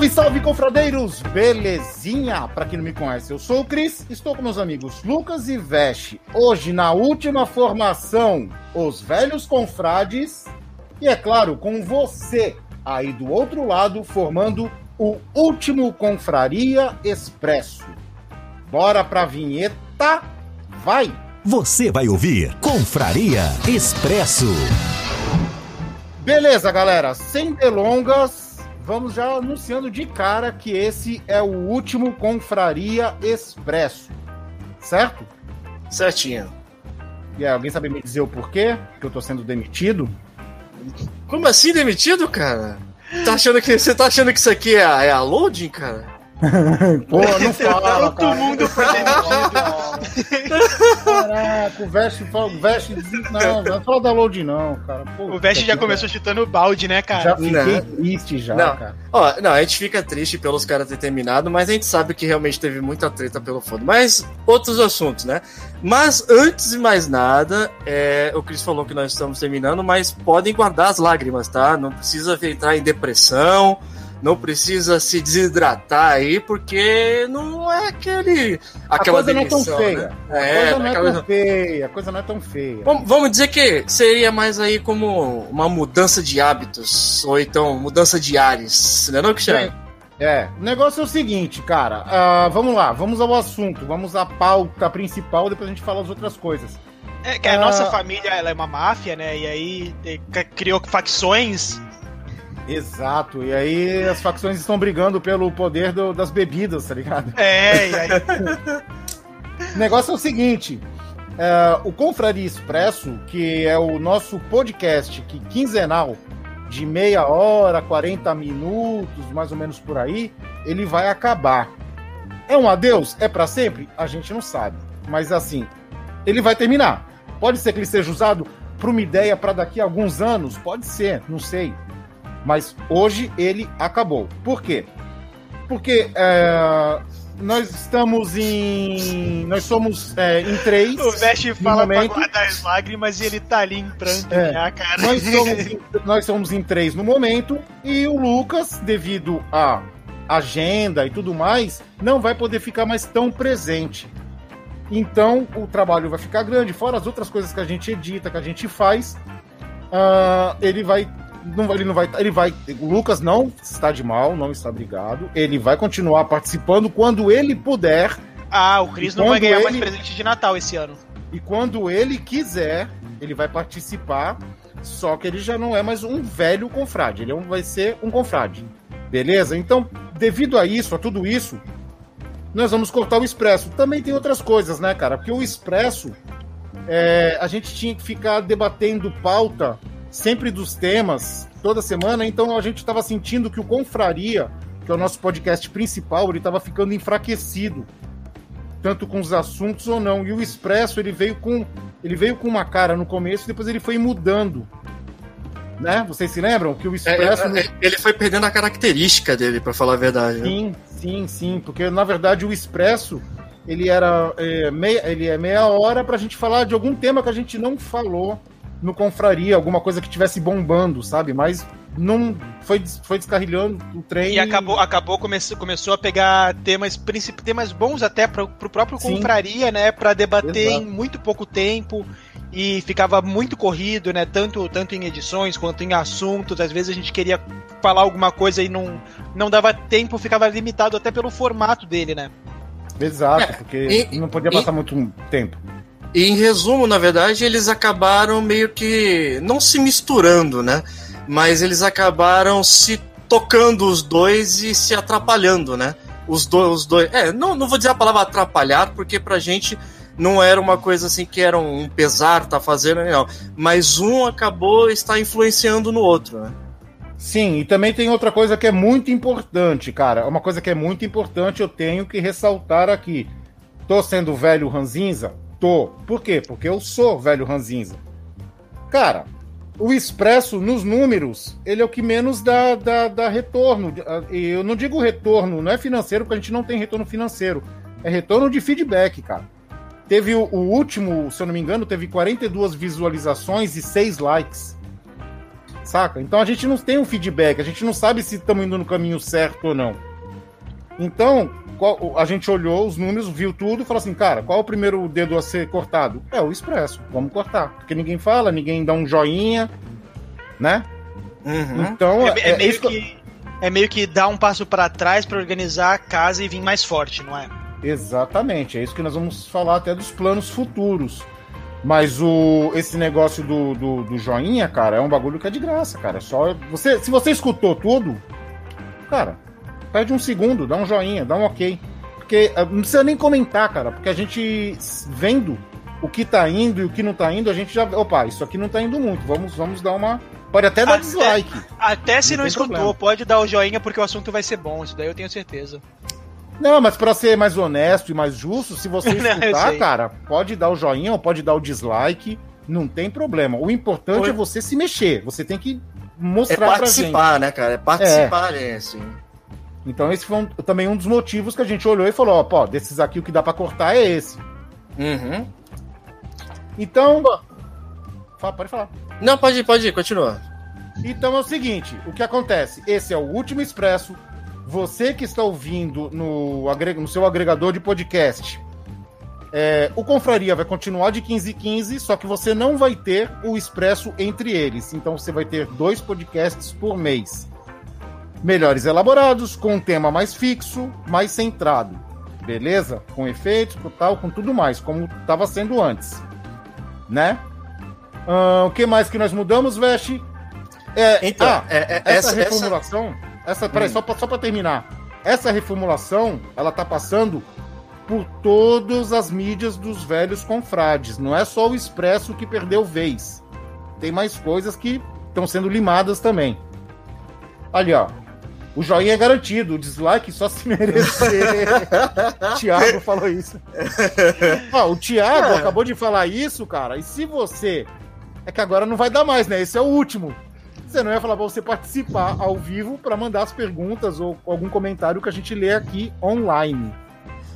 Salve, salve, confradeiros! Belezinha? Pra quem não me conhece, eu sou o Cris, estou com meus amigos Lucas e Veste. Hoje, na última formação, os velhos confrades. E é claro, com você aí do outro lado, formando o último Confraria Expresso. Bora pra vinheta? Vai! Você vai ouvir Confraria Expresso. Beleza, galera, sem delongas, vamos já anunciando de cara que esse é o último Confraria Expresso. Certo? Certinho. E aí, alguém sabe me dizer o porquê que eu tô sendo demitido? Como assim demitido, cara? Tá achando que, você tá achando que isso aqui é a, é a loading, cara? Pô, não fala, Todo cara. mundo foi demitido. Caraca, o fala, o Veste diz- não, não fala da load não, cara. Pô, O Vest já começou chutando o balde, né, Já cara? fiquei Não. triste já, Não. cara. Ó, não, a gente fica triste pelos caras terem terminado, mas a gente sabe que realmente teve muita treta pelo fundo. Mas outros assuntos, né? Mas antes de mais nada, é, o Chris falou que nós estamos terminando, mas podem guardar as lágrimas, tá? Não precisa entrar em depressão, não precisa se desidratar aí, porque não é aquele. Aquela a coisa não é tão demissão, feia. né? A É, coisa não é aquela- tão feia. A coisa não é tão feia. Vamos, vamos dizer que seria mais aí como uma mudança de hábitos, ou então mudança de ares, não é não, Cristiano? É, o negócio é o seguinte, cara. ah, vamos lá, vamos ao assunto, vamos à pauta principal, depois a gente fala as outras coisas. É que a Ah. nossa família ela é uma máfia, né? E aí eh, criou facções. Exato, e aí as facções estão brigando pelo poder do- das bebidas, tá ligado? É, e aí. O negócio é o seguinte: é, o Confraria Expresso, que é o nosso podcast que quinzenal, de meia hora, 40 minutos, mais ou menos por aí, ele vai acabar. É um adeus? É para sempre? A gente não sabe. Mas assim, ele vai terminar. Pode ser que ele seja usado para uma ideia para daqui a alguns anos? Pode ser, não sei. Mas hoje ele acabou. Por quê? Porque é, nós estamos em. Nós somos é, em três. O Vest no fala pra momento. guardar as lágrimas e ele tá ali em pranto É. já, cara. Nós somos, em, nós somos em três no momento. E o Lucas, devido à agenda e tudo mais, não vai poder ficar mais tão presente. Então o trabalho vai ficar grande, fora as outras coisas que a gente edita, que a gente faz. ah, ele vai. Não, vai- ele não vai. Ele vai. O Lucas não está de mal, não está brigado. Ele vai continuar participando quando ele puder. Ah, o Chris não vai ganhar mais ele- presente de Natal esse ano. E quando ele quiser, ele vai participar. Só que ele já não é mais um velho confrade. Ele é um- vai ser um confrade. Beleza? Então, devido a isso, a tudo isso, nós vamos cortar o expresso. Também tem outras coisas, né, cara? Porque o expresso, é, a gente tinha que ficar debatendo pauta sempre dos temas toda semana. Então, a gente estava sentindo que o Confraria, que é o nosso podcast principal, ele estava ficando enfraquecido tanto com os assuntos ou não. E o Expresso, ele veio com ele veio com uma cara no começo, depois ele foi mudando. Né? Vocês se lembram que o É, Expresso é, é, ele foi perdendo a característica dele, pra falar a verdade. né? Sim, sim, sim, porque na verdade o Expresso ele era é, meia, ele é meia hora pra gente falar de algum tema que a gente não falou no confraria, alguma coisa que tivesse bombando, sabe? Mas não foi, foi descarrilhando o trem. E acabou, acabou começou, começou a pegar temas, princip- temas bons até pro, pro próprio Sim. Confraria, né? Pra debater Exato. em muito pouco tempo. E ficava muito corrido, né? Tanto, tanto em edições quanto em assuntos. Às vezes a gente queria falar alguma coisa e não, não dava tempo, ficava limitado até pelo formato dele, né? Exato, porque e- não podia e- passar muito tempo. E em resumo, na verdade, eles acabaram meio que não se misturando, né? Mas eles acabaram se tocando os dois e se atrapalhando, né? Os dois, os dois. É, não, não vou dizer a palavra atrapalhar, porque pra gente não era uma coisa assim que era um pesar tá fazendo, não. Mas um acabou está influenciando no outro, né? Sim, e também tem outra coisa que é muito importante, cara. Uma coisa que é muito importante, eu tenho que ressaltar aqui. Tô sendo velho ranzinza? Tô. Por quê? Porque eu sou velho ranzinza. Cara, o Expresso, nos números, ele é o que menos dá, dá, dá retorno. Eu não digo retorno, não é financeiro, porque a gente não tem retorno financeiro. É retorno de feedback, cara. Teve o, o último, se eu não me engano, teve 42 visualizações e 6 likes. Saca? Então a gente não tem um feedback, a gente não sabe se estamos indo no caminho certo ou não. Então, qual- a gente olhou os números, viu tudo e falou assim, cara, qual é o primeiro dedo a ser cortado? É o expresso, vamos cortar. Porque ninguém fala, ninguém dá um joinha, né? Uhum. Então, É, é meio isso que é meio que dar um passo pra trás pra organizar a casa e vir mais forte, não é? Exatamente, é isso que nós vamos falar até dos planos futuros. Mas o, esse negócio do, do, do joinha, cara, é um bagulho que é de graça, cara. É Só você, se você escutou tudo, cara, pede um segundo, dá um joinha, dá um ok. Porque ah, não precisa nem comentar, cara, porque a gente vendo o que tá indo e o que não tá indo, a gente já. Opa, isso aqui não tá indo muito. Vamos, vamos dar uma. Pode até dar Até- dislike. Até se Não não, escutou, problema. pode dar o joinha porque o assunto vai ser bom, isso daí eu tenho certeza. Não, mas pra ser mais honesto e mais justo, se você Não, escutar, sei. cara, pode dar o joinha ou pode dar o dislike, não tem problema. O importante Oi. é você se mexer, você tem que É mostrar pra gente. participar, né, cara? É participar, é. assim. Então esse foi um- também um dos motivos que a gente olhou e falou, ó, pô, desses aqui o que dá pra cortar é esse. Uhum. Então, Fala, pode falar. Não, pode ir, pode ir, continua. Então é o seguinte, o que acontece? Esse é o último expresso. Você que está ouvindo no, no seu agregador de podcast, é, o Confraria vai continuar de 15 em 15, só que você não vai ter o expresso entre eles. Então você vai ter dois podcasts por mês. Melhores elaborados, com um tema mais fixo, mais centrado. Beleza? Com efeitos, com tal, com tudo mais, como estava sendo antes. Né? O que mais que nós mudamos, Veste? É, Então, ah, é- é- essa, essa- reformulação, essa, peraí, Hum. só pra, só pra terminar. Essa reformulação, ela tá passando por todas as mídias dos velhos confrades. Não é só o Expresso que perdeu vez. Tem mais coisas que estão sendo limadas também. Ali, ó. O joinha é garantido, o dislike só se merecer. Tiago falou isso. O Tiago É. acabou de falar isso, cara. E se você. É que agora não vai dar mais, né? Esse é o último. Você não ia falar pra você participar ao vivo para mandar as perguntas ou algum comentário que a gente lê aqui online.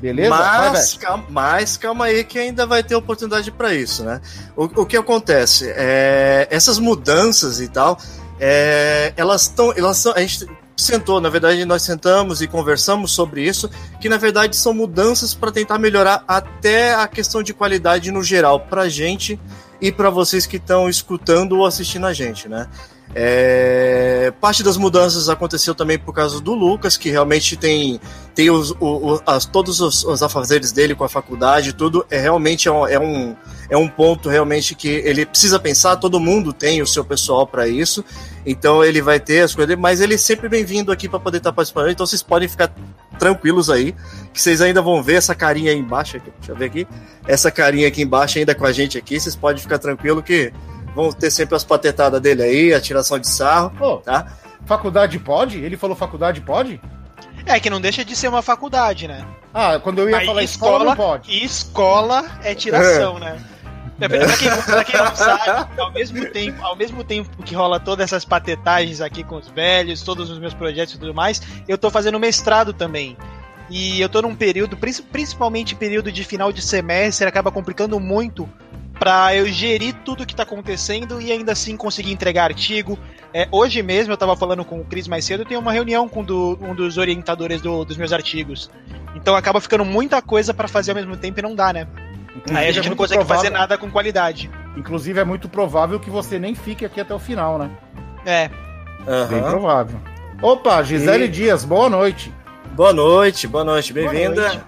Beleza? Vai, Mas Vete. calma, mas calma aí que ainda vai ter oportunidade para isso, né? O, o que acontece? É, essas mudanças e tal, é, elas estão. Elas são, a gente sentou, na verdade, nós sentamos e conversamos sobre isso, que na verdade são mudanças para tentar melhorar até a questão de qualidade no geral, pra gente e para vocês que estão escutando ou assistindo a gente, né? É, parte das mudanças aconteceu também por causa do Lucas, que realmente tem, tem os, o, as, todos os, os afazeres dele com a faculdade, tudo. É realmente é um, é, um, é um ponto realmente que ele precisa pensar. Todo mundo tem o seu pessoal para isso, então ele vai ter as coisas dele, mas ele é sempre bem-vindo aqui para poder estar participando. Então vocês podem ficar tranquilos aí, que vocês ainda vão ver essa carinha aí embaixo. Aqui, deixa eu ver aqui. Essa carinha aqui embaixo ainda com a gente aqui. Vocês podem ficar tranquilo que vão ter sempre as patetadas dele aí, a tiração de sarro. Tá? faculdade pode? Ele falou faculdade pode? É que não deixa de ser uma faculdade, né? Ah, quando eu ia Mas falar escola, não pode. E escola é tiração, né? Pra pra quem, pra quem não sabe, ao mesmo, tempo, ao mesmo tempo que rola todas essas patetagens aqui com os velhos, todos os meus projetos e tudo mais, eu tô fazendo mestrado também. E eu tô num período, princi- principalmente período de final de semestre, acaba complicando muito pra eu gerir tudo que tá acontecendo e ainda assim conseguir entregar artigo. É, hoje mesmo eu tava falando com o Cris mais cedo, eu tenho uma reunião com do- um dos orientadores do- dos meus artigos. Então acaba ficando muita coisa pra fazer ao mesmo tempo e não dá, né? Aí a é gente não muito consegue fazer provável- nada com qualidade. Inclusive, é muito provável que você nem fique aqui até o final, né? É. Bem Aham. provável. Opa, Gisele E- Dias, boa noite. Boa noite, boa noite, Boa bem-vinda.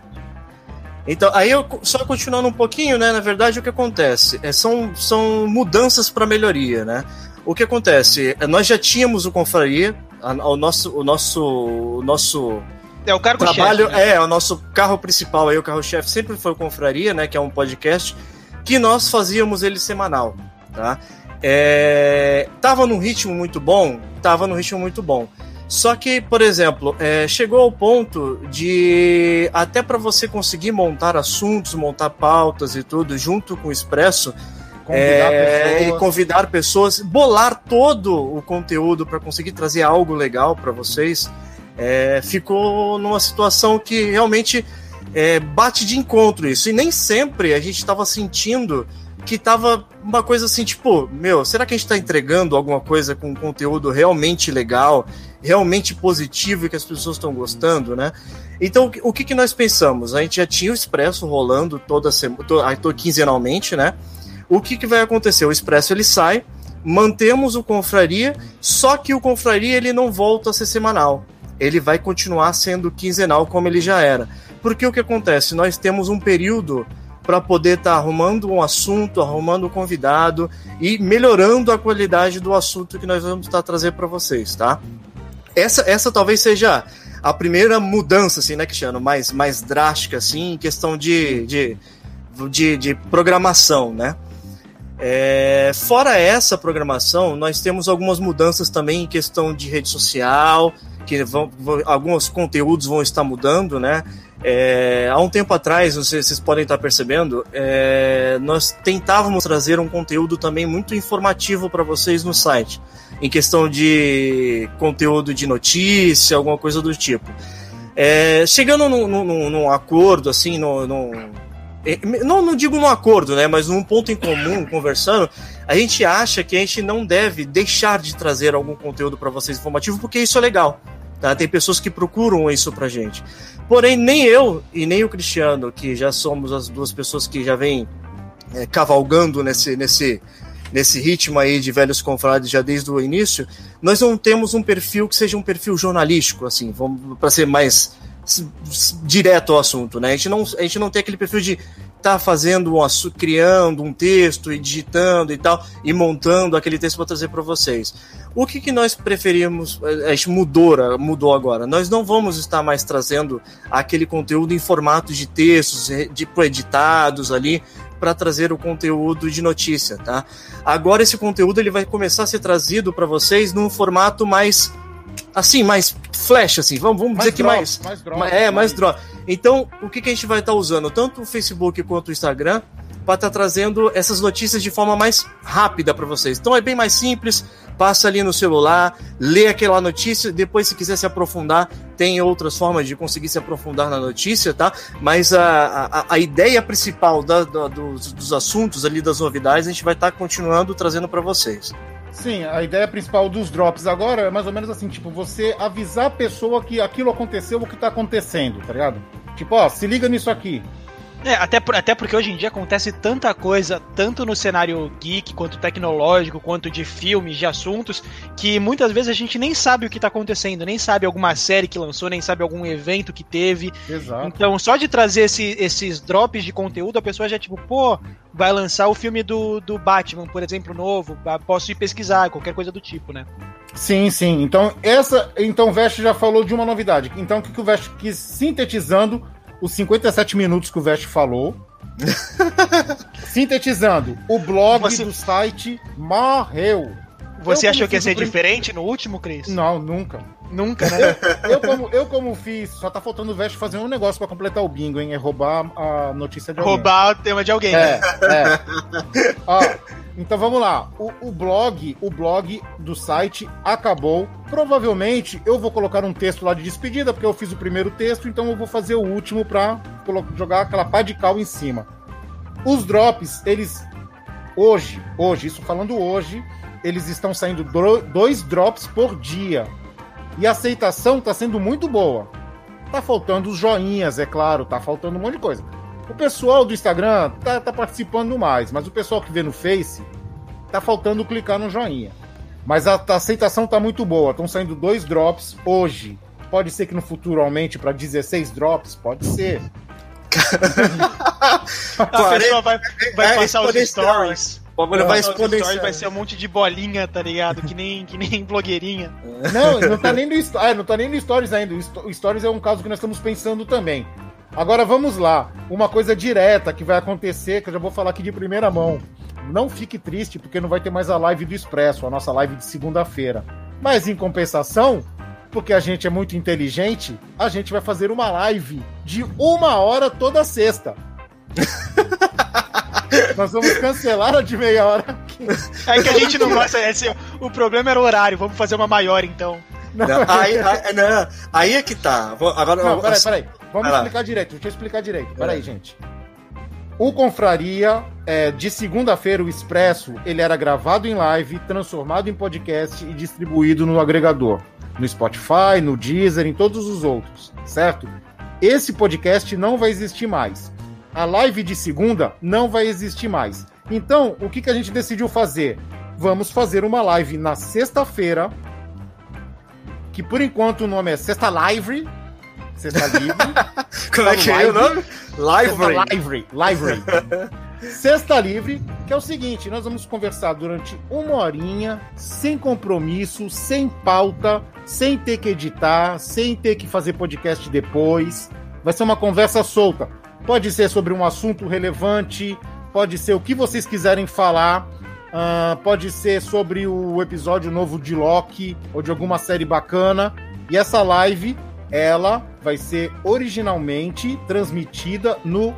Então, aí eu só continuando um pouquinho, né? Na verdade, o que acontece? É, são, são mudanças para melhoria, né? O que acontece? É, nós já tínhamos o Confraria, a, o nosso, o nosso, o nosso é o cargo trabalho né? é o nosso carro principal aí, o carro-chefe sempre foi o Confraria, né? Que é um podcast que nós fazíamos ele semanal, tá? É, tava num ritmo muito bom, tava num ritmo muito bom. Só que, por exemplo, é, chegou ao ponto de até para você conseguir montar assuntos, montar pautas e tudo junto com o Expresso, convidar é, e convidar pessoas, bolar todo o conteúdo para conseguir trazer algo legal para vocês, é, ficou numa situação que realmente é, bate de encontro isso. E nem sempre a gente estava sentindo que tava uma coisa assim, tipo, meu, será que a gente tá entregando alguma coisa com conteúdo realmente legal, realmente positivo e que as pessoas estão gostando, né? Então, o que, que nós pensamos? A gente já tinha o Expresso rolando toda semana, quinzenalmente, né? O que, que vai acontecer? O Expresso ele sai, mantemos o Confraria, só que o Confraria ele não volta a ser semanal. Ele vai continuar sendo quinzenal como ele já era. Porque o que acontece? Nós temos um período para poder estar tá arrumando um assunto, arrumando um convidado e melhorando a qualidade do assunto que nós vamos estar tá trazendo para vocês, tá? Essa, essa talvez seja a primeira mudança, assim, né, Cristiano? Mais, mais drástica, assim, em questão de, de, de, de programação, né? É, fora essa programação, nós temos algumas mudanças também em questão de rede social, que vão, alguns conteúdos vão estar mudando, né? É, há um tempo atrás, vocês, vocês podem estar percebendo, é, nós tentávamos trazer um conteúdo também muito informativo para vocês no site, em questão de conteúdo de notícia, alguma coisa do tipo. É, chegando num, num, num, acordo, assim, num, num é, não, não digo num acordo, né, mas num ponto em comum, conversando, a gente acha que a gente não deve deixar de trazer algum conteúdo para vocês informativo, porque isso é legal. Tá? Tem pessoas que procuram isso pra gente. Porém, nem eu e nem o Cristiano, que já somos as duas pessoas que já vêm é, cavalgando nesse, nesse, nesse ritmo aí de velhos confrades já desde o início, nós não temos um perfil que seja um perfil jornalístico, assim, para ser mais direto ao assunto, né? A gente não, a gente não tem aquele perfil de tá fazendo um criando um texto e digitando e tal e montando aquele texto para trazer para vocês. O que, que nós preferimos? A gente mudou, mudou agora. Nós não vamos estar mais trazendo aquele conteúdo em formato de textos, de editados ali para trazer o conteúdo de notícia, tá? Agora esse conteúdo ele vai começar a ser trazido para vocês num formato mais assim, mais flash, assim, vamos, vamos dizer que mais. mais drop, é, mais drop. Então, o que, que a gente vai estar tá usando? Tanto o Facebook quanto o Instagram para estar tá trazendo essas notícias de forma mais rápida para vocês. Então é bem mais simples, passa ali no celular, lê aquela notícia, depois se quiser se aprofundar, tem outras formas de conseguir se aprofundar na notícia, tá? Mas a, a, a ideia principal da, da, dos, dos assuntos ali, das novidades, a gente vai estar tá continuando trazendo para vocês. Sim, a ideia principal dos drops agora é mais ou menos assim, tipo, você avisar a pessoa que aquilo aconteceu, o que tá acontecendo, tá ligado? Tipo, ó, se liga nisso aqui. É, até, até porque hoje em dia acontece tanta coisa, tanto no cenário geek, quanto tecnológico, quanto de filmes, de assuntos, que muitas vezes a gente nem sabe o que está acontecendo, nem sabe alguma série que lançou, nem sabe algum evento que teve. Exato. Então, só de trazer esse, esses drops de conteúdo, a pessoa já, tipo, pô, vai lançar o filme do, do Batman, por exemplo, novo, posso ir pesquisar, qualquer coisa do tipo, né? Sim, sim. Então, essa. Então, o Vest já falou de uma novidade. Então, o que, que o Vest quis sintetizando os 57 minutos que o Vest falou. Sintetizando, o blog Você... do site morreu. Você eu, achou que ia ser prim... diferente no último, Cris? Não, nunca. Nunca, né? Eu, eu, como, eu, como fiz, só tá faltando o Vest fazer um negócio para completar o bingo, hein? É roubar a notícia de alguém. Roubar o tema de alguém. É, é. Ó, então vamos lá. O, o, blog, o blog do site acabou. Provavelmente eu vou colocar um texto lá de despedida, porque eu fiz o primeiro texto, então eu vou fazer o último para jogar aquela pá de cal em cima. Os drops, eles hoje, hoje, isso falando hoje, eles estão saindo dois drops por dia. E a aceitação está sendo muito boa. Tá faltando os joinhas, é claro, tá faltando um monte de coisa. O pessoal do Instagram tá, tá participando mais, mas o pessoal que vê no Face tá faltando clicar no joinha. Mas a, a aceitação tá muito boa. Estão saindo dois drops hoje. Pode ser que no futuro aumente para 16 drops? Pode ser. A pessoa vai, vai é passar os stories. O bagulho vai exponenciar. vai ser um monte de bolinha, tá ligado? Que nem, que nem blogueirinha. Não, não tá nem no, é, não tá nem no Stories ainda. O Stories é um caso que nós estamos pensando também. Agora vamos lá. Uma coisa direta que vai acontecer, que eu já vou falar aqui de primeira mão. Não fique triste, porque não vai ter mais a live do Expresso, a nossa live de segunda-feira. Mas em compensação, porque a gente é muito inteligente, a gente vai fazer uma live de uma hora toda sexta. Nós vamos cancelar a de meia hora aqui. É que a gente não gosta. Esse, o problema era o horário. Vamos fazer uma maior então. Não, aí, aí, não, aí é que tá. Agora, Não, peraí, peraí. Vamos explicar direito. Deixa eu explicar direito. Peraí, gente. O Confraria, é, de segunda-feira, o Expresso, ele era gravado em live, transformado em podcast e distribuído no agregador. No Spotify, no Deezer, em todos os outros, certo? Esse podcast não vai existir mais. A live de segunda não vai existir mais. Então, o que, que a gente decidiu fazer? Vamos fazer uma live na sexta-feira, que por enquanto o nome é Sexta Live. Sexta Livre. Como é que é o nome? Library. Sexta Live. Live. Sexta Livre, que é o seguinte: nós vamos conversar durante uma horinha, sem compromisso, sem pauta, sem ter que editar, sem ter que fazer podcast depois. Vai ser uma conversa solta. Pode ser sobre um assunto relevante, pode ser o que vocês quiserem falar. ah, pode ser sobre o episódio novo de Loki ou de alguma série bacana. E essa live, ela vai ser originalmente transmitida no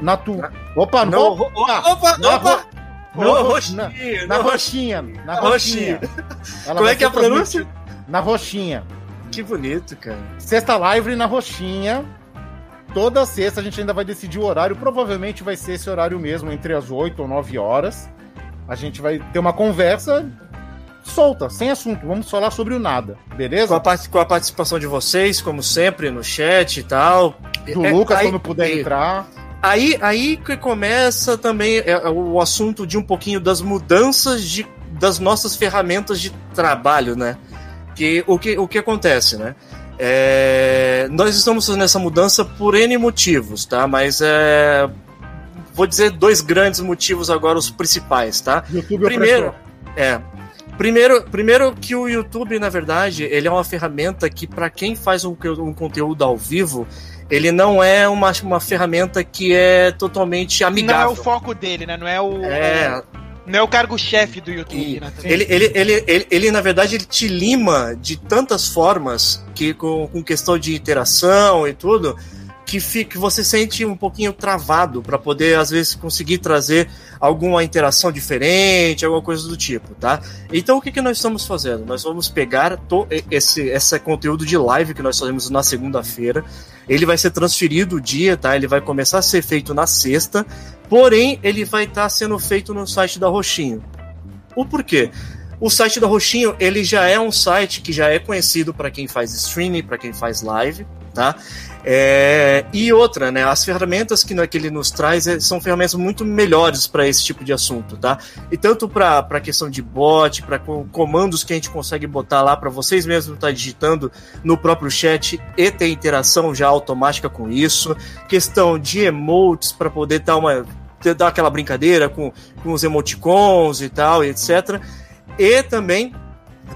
na tu... Opa, no, opa, opa, na opa. No no- roxinho, na roxinho. roxinha, na Na roxinha. Como é que é a pronúncia? Na roxinha. Que bonito, cara. Sexta live na roxinha. Toda sexta a gente ainda vai decidir o horário. Provavelmente vai ser esse horário mesmo, entre as 8 ou 9 horas. A gente vai ter uma conversa solta, sem assunto. Vamos falar sobre o nada, Com a, beleza? part- com a participação de vocês, como sempre, no chat e tal. Do É, Lucas, aí- quando puder e- entrar. Aí, aí que começa também é, é, o assunto de um pouquinho das mudanças de, das nossas ferramentas de trabalho, né? Que, o, que, o que acontece, né? É, nós estamos fazendo essa mudança por N motivos, tá? Mas é, vou dizer dois grandes motivos agora, os principais, tá? YouTube Primeiro, opressor. é. Primeiro, primeiro que o YouTube, na verdade, ele é uma ferramenta que, para quem faz um, um conteúdo ao vivo, ele não é uma, uma ferramenta que é totalmente Não é amigável. o foco dele, né? Não é o. É, Não é o cargo-chefe do YouTube, né? ele, ele, ele, ele, ele, na verdade, ele te lima de tantas formas que com, com questão de interação e tudo, que, fica, que você sente um pouquinho travado para poder, às vezes, conseguir trazer alguma interação diferente, alguma coisa do tipo, tá? Então, o que, que nós estamos fazendo? Nós vamos pegar esse, esse conteúdo de live que nós fazemos na segunda-feira, ele vai ser transferido o dia, tá? Ele vai começar a ser feito na sexta, porém, ele vai estar sendo feito no site da Roxinho. O porquê? O site da Roxinho, ele já é um site que já é conhecido para quem faz streaming, para quem faz live, tá? É, e outra, né? As ferramentas que, que ele nos traz é, são ferramentas muito melhores para esse tipo de assunto, tá? E tanto para a questão de bot, para comandos que a gente consegue botar lá para vocês mesmos estar tá digitando no próprio chat e ter interação já automática com isso. Questão de emotes para poder dar uma dar aquela brincadeira com, com os emoticons e tal, e etc. E também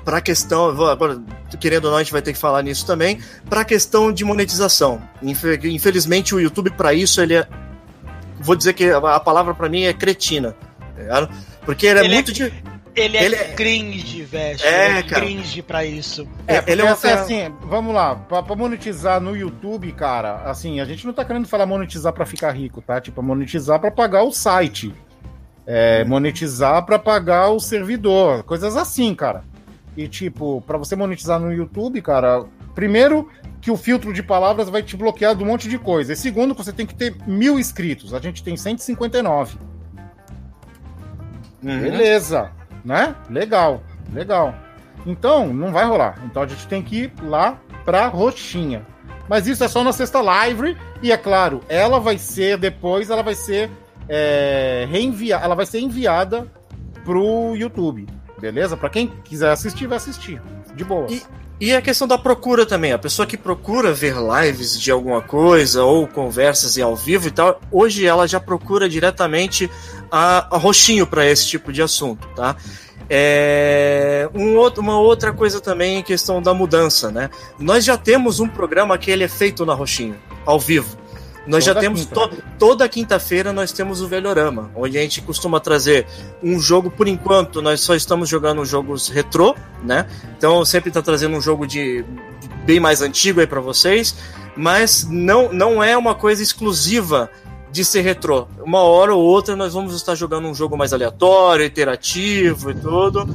para a questão, agora querendo ou não, a gente vai ter que falar nisso também, para a questão de monetização. Infelizmente, o YouTube, para isso, ele é. Vou dizer que a palavra para mim é cretina. Tá porque ele é Ele é- muito. de- Ele é Ele é- cringe, velho. É, Ele é cara. cringe pra isso. É, porque ele é uma assim, assim, vamos lá, pra, pra monetizar no YouTube, cara, assim, a gente não tá querendo falar monetizar pra ficar rico, tá? Tipo, monetizar pra pagar o site. É, monetizar pra pagar o servidor, coisas assim, cara. E tipo, pra você monetizar no YouTube, cara, primeiro que o filtro de palavras vai te bloquear de um monte de coisa. E segundo, que você tem que ter mil inscritos. A gente tem 159. Uhum. Beleza, né? Legal, legal. Então, não vai rolar. Então a gente tem que ir lá pra roxinha. Mas isso é só na sexta live e é claro, ela vai ser depois, ela vai ser é, reenviada, ela vai ser enviada pro YouTube, beleza? Pra quem quiser assistir, vai assistir, de boa. E- E a questão da procura também. A pessoa que procura ver lives de alguma coisa ou conversas em ao vivo e tal, hoje ela já procura diretamente a, a roxinho para esse tipo de assunto, tá? É, um outro, uma outra coisa também em questão da mudança, né? Nós já temos um programa que ele é feito na Roxinho, ao vivo. Nós toda já temos quinta. to, toda quinta-feira nós temos o Velhorama, onde a gente costuma trazer um jogo por enquanto, nós só estamos jogando jogos retrô, né? Então sempre está trazendo um jogo de bem mais antigo aí para vocês, mas não não é uma coisa exclusiva de ser retrô. Uma hora ou outra nós vamos estar jogando um jogo mais aleatório, interativo e tudo.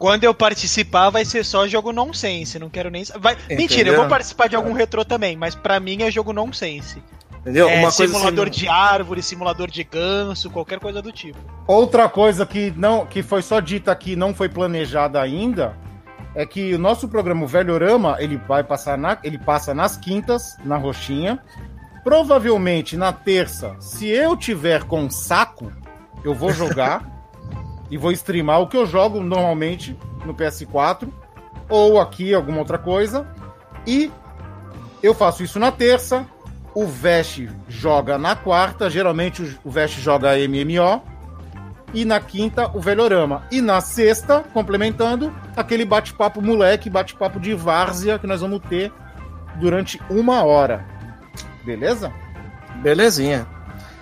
Quando eu participar, vai ser só jogo nonsense. Não quero nem. Vai... Mentira, eu vou participar de algum retrô também, mas para mim é jogo nonsense. Entendeu? É, Uma simulador assim... de árvore, simulador de ganso, qualquer coisa do tipo. Outra coisa que não que foi só dita aqui, não foi planejada ainda, é que o nosso programa Velhorama, ele vai passar na, ele passa nas quintas, na roxinha, Provavelmente na terça, se eu tiver com saco, eu vou jogar e vou streamar o que eu jogo normalmente no PS4 ou aqui alguma outra coisa. E eu faço isso na terça. O Vest joga na quarta, geralmente o Vest joga MMO. E na quinta, o Velhorama. E na sexta, complementando, aquele bate-papo moleque, bate-papo de várzea que nós vamos ter durante uma hora. Beleza? Belezinha.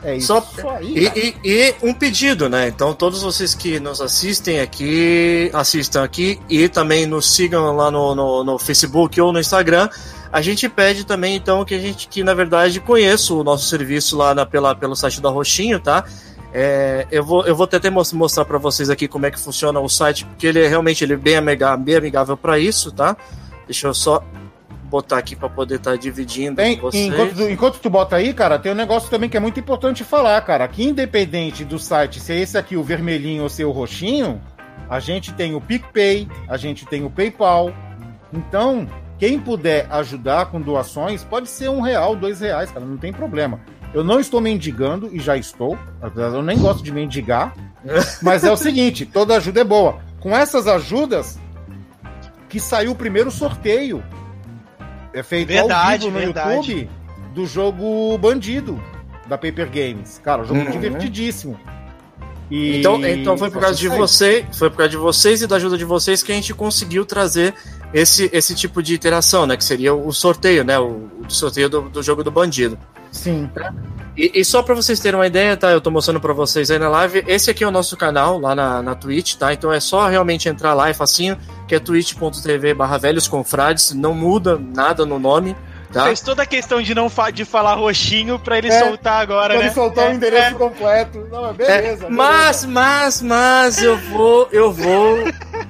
É isso Só... aí. E, e, e, um pedido, né? Então, todos vocês que nos assistem aqui, assistam aqui e também nos sigam lá no, no, no, Facebook ou no Instagram. A gente pede também, então, que a gente, que na verdade conheça o nosso serviço lá na, pela, pelo site da Roxinho, tá? É, eu, vou, eu vou até mostrar para vocês aqui como é que funciona o site, porque ele é realmente ele é bem amigável, bem amigável para isso, tá? Deixa eu só botar aqui para poder estar tá dividindo tem, enquanto, tu, enquanto tu bota aí, cara, tem um negócio também que é muito importante falar, cara. Que independente do site, se é esse aqui o vermelhinho ou se é o roxinho, a gente tem o PicPay, a gente tem o PayPal. Então, quem puder ajudar com doações, pode ser um real, dois reais, cara, não tem problema. Eu não estou mendigando e já estou. Eu nem gosto de mendigar. mas é o seguinte: toda ajuda é boa. Com essas ajudas, que saiu o primeiro sorteio é feito verdade, ao vivo no verdade. YouTube do jogo Bandido da Paper Games. Cara, um jogo uhum. divertidíssimo. E... Então, então foi por causa de você, foi por causa de vocês e da ajuda de vocês que a gente conseguiu trazer esse, esse tipo de interação, né? Que seria o sorteio, né? O, o sorteio do, do jogo do bandido. Sim. E, e só para vocês terem uma ideia, tá? Eu tô mostrando para vocês aí na live. Esse aqui é o nosso canal lá na, na Twitch, tá? Então é só realmente entrar lá, é facinho, que é twitch.tv barra velhos confrades, não muda nada no nome. Tá? Fez toda a questão de não fa de falar roxinho pra ele é, soltar agora, pra né? ele soltar é, o endereço é. completo. Não, beleza, é, beleza, Mas, mas, mas, eu vou, eu vou.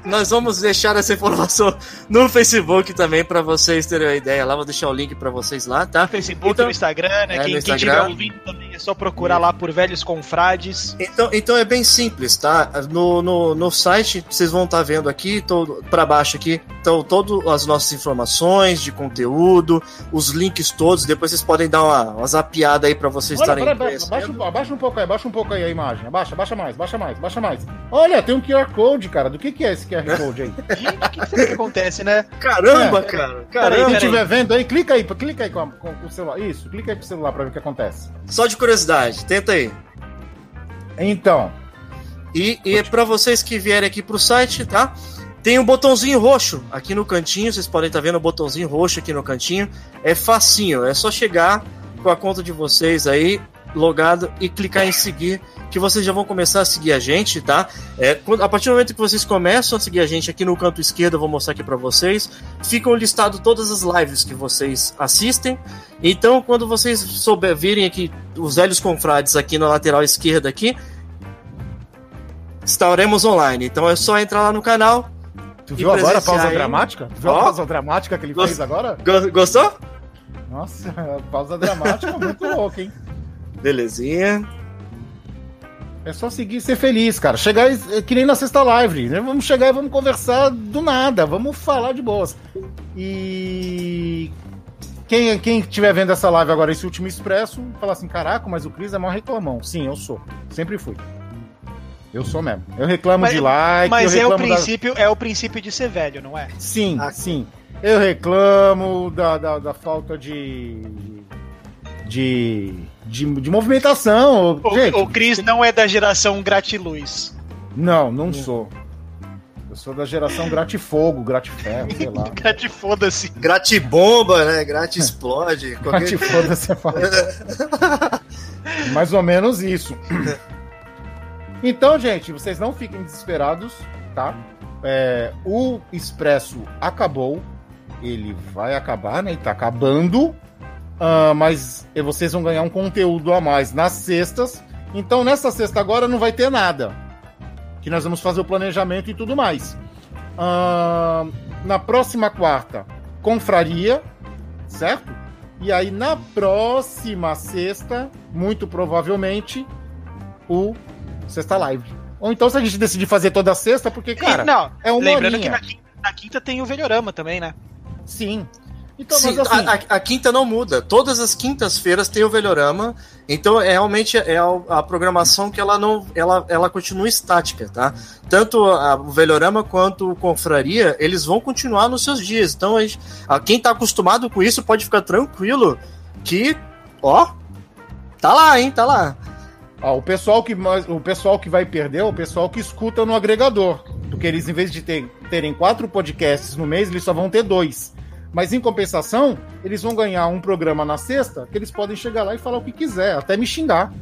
Nós vamos deixar essa informação no Facebook também pra vocês terem uma ideia lá. Vou deixar o link pra vocês lá, tá? Facebook, então, no Instagram, né? É, quem, Instagram. quem estiver ouvindo também é só procurar lá por Velhos Confrades. Então, então é bem simples, tá? No, no, no site, vocês vão estar tá vendo aqui, todo, pra baixo aqui, estão todas as nossas informações de conteúdo os links todos, depois vocês podem dar uma, uma zapiada aí para vocês estarem. Abaixa, abaixa, um pouco aí, abaixa um pouco aí a imagem. Abaixa, abaixa mais, baixa mais, baixa mais. Olha, tem um QR Code, cara. Do que, que é esse QR Code aí? Gente, o que, que acontece, né? Caramba, é, cara. Caramba. Quem estiver vendo aí, clica aí, clica aí com, com, com, o celular. Isso, clica aí pro celular pra ver o que acontece. Só de curiosidade, tenta aí. Então. E, e para vocês que vierem aqui pro site, tá? Tem um botãozinho roxo aqui no cantinho, vocês podem estar tá vendo o botãozinho roxo aqui no cantinho. É facinho, é só chegar com a conta de vocês aí, logado, e clicar em seguir, que vocês já vão começar a seguir a gente, tá? É, a partir do momento que vocês começam a seguir a gente aqui no canto esquerdo, eu vou mostrar aqui para vocês, ficam listados todas as lives que vocês assistem. Então, quando vocês souber, virem aqui os velhos confrades aqui na lateral esquerda aqui, estaremos online. Então é só entrar lá no canal, Tu viu agora a pausa dramática? Tu viu a pausa dramática que ele Gost... fez agora? Gostou? Nossa, pausa dramática muito louca, hein? Belezinha. É só seguir e ser feliz, cara. Chegar é que nem na sexta live. Né? Vamos chegar e vamos conversar do nada. Vamos falar de boas. E quem, quem estiver vendo essa live agora, esse último expresso, falar assim: caraca, mas o Cris é maior reclamão. Sim, eu sou. Sempre fui. Eu sou mesmo. Eu reclamo mas, de like. Mas é o princípio, da... é o princípio de ser velho, não é? Sim, ah. sim. Eu reclamo da, da, da falta de, de, de, de movimentação. O, Gente, o Cris não é da geração gratiluz. não, não sou. Eu sou da geração gratifogo, gratiferro, sei lá. Grati foda-se. Gratibomba, né? Grati explode. qualquer- Gratifoda você fala. Mais ou menos isso. Então, gente, vocês não fiquem desesperados, tá? É, o Expresso acabou. Ele vai acabar, né? Ele tá acabando. Ah, mas vocês vão ganhar um conteúdo a mais nas sextas. Então, nessa sexta agora não vai ter nada. Que nós vamos fazer o planejamento e tudo mais. Ah, na próxima quarta, confraria, certo? E aí, na próxima sexta, muito provavelmente, o Sexta Live. Ou então, se a gente decidir fazer toda sexta, porque, cara, E, não, é uma lembrando horinha. que na quinta, na quinta tem o Velhorama também, né? sim. Então, Sim, mas assim, a, a- a quinta não muda. Todas as quintas-feiras tem o Velhorama. Então, é realmente é a, a programação que ela não. Ela, ela continua estática, tá? Tanto a- o Velhorama quanto o Confraria, eles vão continuar nos seus dias. Então, a quem tá acostumado com isso pode ficar tranquilo que, ó, tá lá, hein? Tá lá. ó, o, pessoal que, mais- o pessoal que vai perder é o pessoal que escuta no agregador. Porque eles, em vez de ter- terem quatro podcasts no mês, eles só vão ter dois. Mas em compensação, eles vão ganhar um programa na sexta que eles podem chegar lá e falar o que quiser, até me xingar.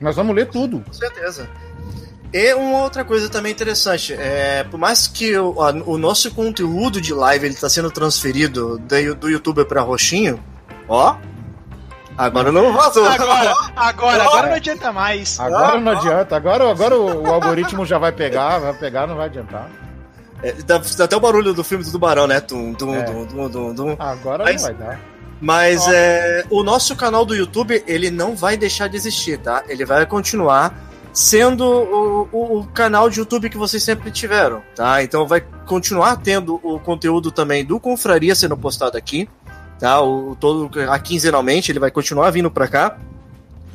Nós vamos ler tudo. Com certeza. E uma outra coisa também interessante, é, por mais que o, a- o nosso conteúdo de live ele está sendo transferido do, do YouTube para Roxinho, ó, agora não vazou. Agora, agora, agora não adianta mais. Agora não adianta. Agora, agora o, o algoritmo já vai pegar, vai pegar, não vai adiantar. É, dá, dá até o barulho do filme do tubarão, né? Tum, tum, É. tum, tum, tum, tum. Agora Mas- não vai dar. Mas é, o nosso canal do YouTube, ele não vai deixar de existir, tá? Ele vai continuar sendo o, o- o canal de YouTube que vocês sempre tiveram, tá? Então vai continuar tendo o conteúdo também do Confraria sendo postado aqui, tá? O, todo, a quinzenalmente, ele vai continuar vindo pra cá.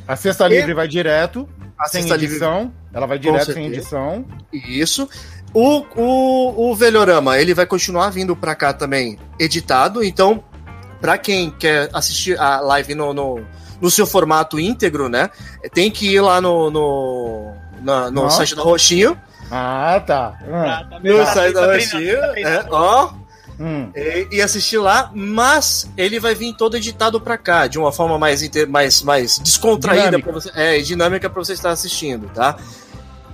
A sexta E- livre vai direto, A sem Sexta Livre- edição. Ela vai direto sem edição. Isso. O, o, o Velhorama, ele vai continuar vindo pra cá também editado. Então, pra quem quer assistir a live no, no, no seu formato íntegro, né? Tem que ir lá no, no, na- no Nossa. site da Roxinho. Ah, tá. Hum, Tá, tá No bem, site tá da Roxinho. tá treinando. é, ó. hum. E, e assistir lá, mas ele vai vir todo editado pra cá, de uma forma mais, inte- mais, mais descontraída Dinâmica. para você, é, e dinâmica pra você estar assistindo, tá?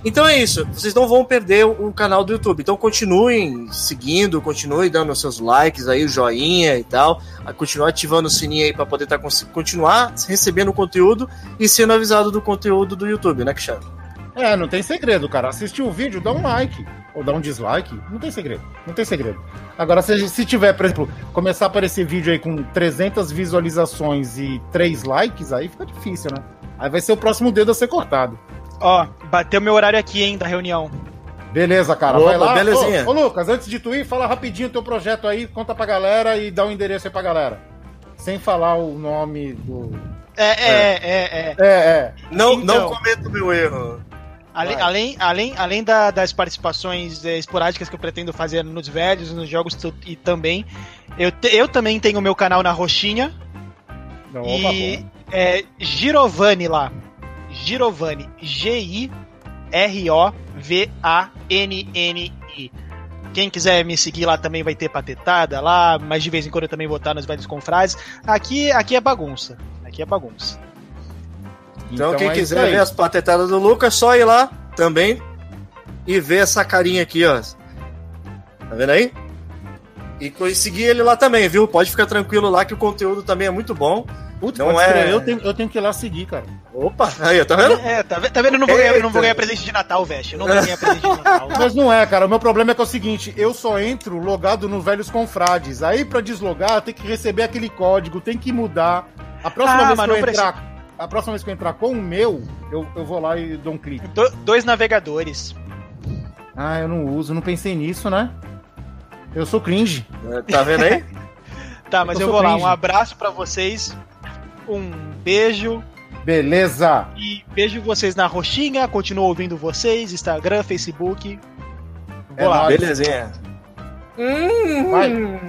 Então é isso, vocês não vão perder o, canal do YouTube. Então continuem seguindo, continuem dando seus likes aí, o joinha e tal, continuar ativando o sininho aí pra poder tá, continuar recebendo o conteúdo e sendo avisado do conteúdo do YouTube, né, Cristiano? É, não tem segredo, cara. Assistiu o vídeo, dá um like. Ou dá um dislike. Não tem segredo. Não tem segredo. Agora, se, se tiver, por exemplo, começar a aparecer vídeo aí com 300 visualizações e 3 likes, aí fica difícil, né? Aí vai ser o próximo dedo a ser cortado. Ó, bateu meu horário aqui, hein, da reunião. Beleza, cara. Opa, vai lá. belezinha. Ô, ô, Lucas, antes de tu ir, fala rapidinho teu projeto aí, conta pra galera e dá o um endereço aí pra galera. Sem falar o nome do. É, é, é, é. É, é. Não, Então. não cometa o meu erro. Além, Vai. além, além, além da- das participações eh, esporádicas que eu pretendo fazer nos velhos, nos jogos tu- e também, eu, te- eu também tenho o meu canal na Roxinha Não, e é Girovani lá. Girovani. G-I-R-O-V-A-N-N-I. Quem quiser me seguir lá também vai ter patetada lá, mas de vez em quando eu também vou estar nos velhos confrades. Aqui, aqui é bagunça. Aqui é bagunça. Então, quem é quiser ver as patetadas do Lucas, só ir lá também e ver essa carinha aqui, ó. Tá vendo aí? E seguir ele lá também, viu? Pode ficar tranquilo lá que o conteúdo também é muito bom. Putz, não pode é- crer, eu, tenho, eu tenho que ir lá seguir, cara. Opa, aí, tá vendo? É, tá, tá vendo? Eu não vou, ganhar, não vou ganhar presente de Natal, Veste. Eu não vou ganhar presente de Natal. Mas não é, cara. O meu problema é que é o seguinte: eu só entro logado no Velhos Confrades. Aí, pra deslogar, tem que receber aquele código, tem que mudar. A próxima Ah, vez que eu entrar. A próxima vez que eu entrar com o meu, eu, eu vou lá e dou um clique. Do- dois navegadores. Ah, eu não uso, não pensei nisso, né? Eu sou cringe. Tá vendo aí? Tá, mas Eu eu, vou lá. cringe. Um abraço pra vocês. Um beijo. Beleza. E vejo vocês na roxinha. Continuo ouvindo vocês. Instagram, Facebook. Vou É. Belezinha. Vai.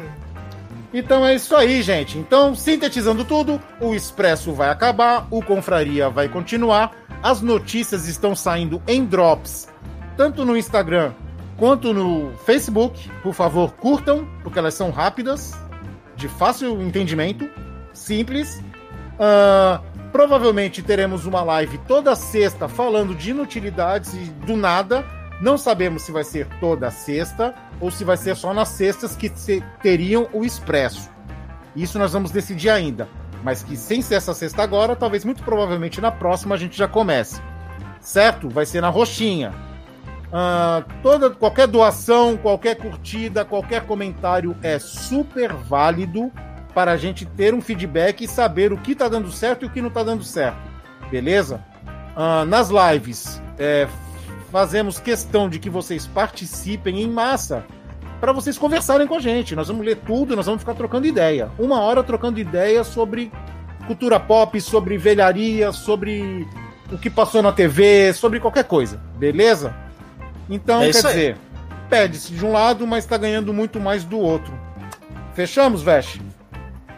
Então é isso aí, gente. Então, sintetizando tudo, o Expresso vai acabar, o Confraria vai continuar, as notícias estão saindo em drops, tanto no Instagram quanto no Facebook. Por favor, curtam, porque elas são rápidas, de fácil entendimento, simples. Uh, provavelmente teremos uma live toda sexta falando de inutilidades e do nada. Não sabemos se vai ser toda sexta ou se vai ser só nas sextas que teriam o expresso. Isso nós vamos decidir ainda. Mas que sem ser essa sexta agora, talvez muito provavelmente na próxima a gente já comece. Certo? Vai ser na roxinha. Uh, toda, qualquer doação, qualquer curtida, qualquer comentário é super válido para a gente ter um feedback e saber o que está dando certo e o que não está dando certo. Beleza? Uh, nas lives, é, fazemos questão de que vocês participem em massa para vocês conversarem com a gente. Nós vamos ler tudo, nós vamos ficar trocando ideia. Uma hora trocando ideia sobre cultura pop, sobre velharia, sobre o que passou na TV, sobre qualquer coisa. Beleza? Então, é quer dizer, pede-se de um lado, mas está ganhando muito mais do outro. Fechamos, Veste?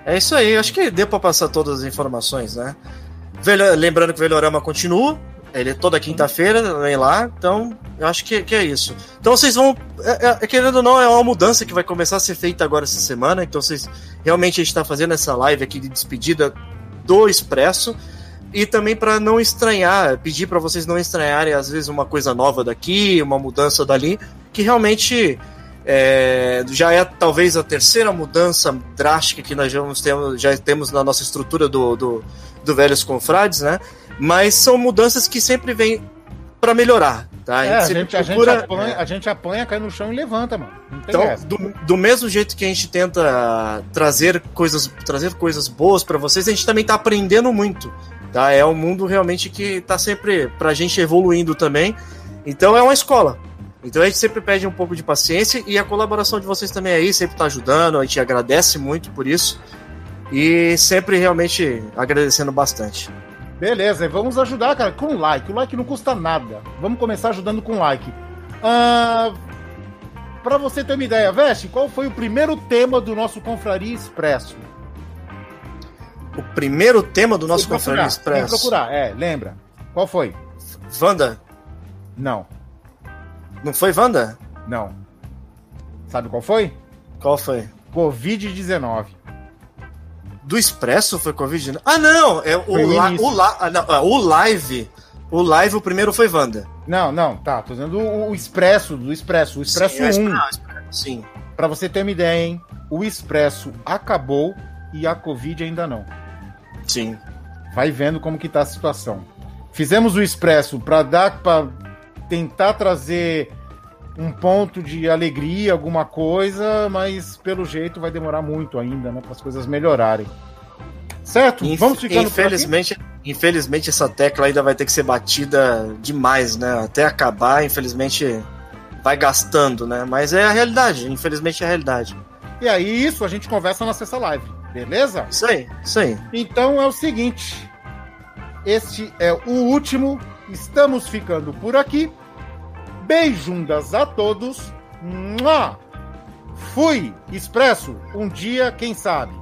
É isso aí, acho que deu para passar todas as informações, né? Velho, lembrando que o Velhorama continua, ele é toda quinta-feira, vem lá, então eu acho que, que é isso. Então vocês vão. É, é, é, querendo ou não, é uma mudança que vai começar a ser feita agora essa semana. Então vocês. Realmente a gente está fazendo essa live aqui de despedida do Expresso. E também para não estranhar, pedir para vocês não estranharem, às vezes, uma coisa nova daqui, uma mudança dali, que realmente é, já é talvez a terceira mudança drástica que nós já temos, já temos na nossa estrutura do, do, do Velhos Confrades, né? Mas são mudanças que sempre vêm para melhorar. Tá? A, é, gente, a, gente, procura, a, gente apanha, é. a gente apanha, cai no chão e levanta, mano. então, do, do, mesmo jeito que a gente tenta trazer coisas, trazer coisas boas para vocês, a gente também tá aprendendo muito. Tá? É um mundo realmente que tá sempre pra gente evoluindo também. Então é uma escola. Então a gente sempre pede um pouco de paciência e a colaboração de vocês também aí sempre tá ajudando. A gente agradece muito por isso. E sempre realmente agradecendo bastante. Beleza, vamos ajudar, cara, com like. O like não custa nada. Vamos começar ajudando com like. Uh, para você ter uma ideia, Veste, qual foi o primeiro tema do nosso Confraria Expresso? O primeiro tema do nosso Confraria Expresso? Vem procurar, é, lembra. Qual foi? Wanda? Não. Não foi Wanda? Não. Sabe qual foi? Qual foi? Covid-19 do Expresso foi Covid? Ah, não! É o, la, o, la, ah, não, ah, o live. O live, o primeiro foi Wanda. Não, não, tá. Tô dizendo o, o Expresso, do Expresso. O Expresso sim, 1. sim. Pra você ter uma ideia, hein? O Expresso acabou e a Covid ainda não. Sim. Vai vendo como que tá a situação. Fizemos o Expresso para dar para tentar trazer um ponto de alegria, alguma coisa, mas pelo jeito vai demorar muito ainda, né, para as coisas melhorarem. Certo? Inf Vamos ficando infelizmente, infelizmente essa tecla ainda vai ter que ser batida demais, né? Até acabar, infelizmente vai gastando, né? Mas é a realidade, infelizmente é a realidade. E aí isso a gente conversa na sexta live, beleza? Isso aí, isso aí. Então é o seguinte, este é o último, estamos ficando por aqui. Beijundas a todos. Mua! Fui, expresso. Um dia, quem sabe.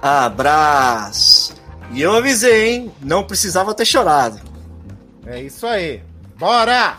Abraço. E eu avisei, hein? Não precisava ter chorado. É isso aí. Bora!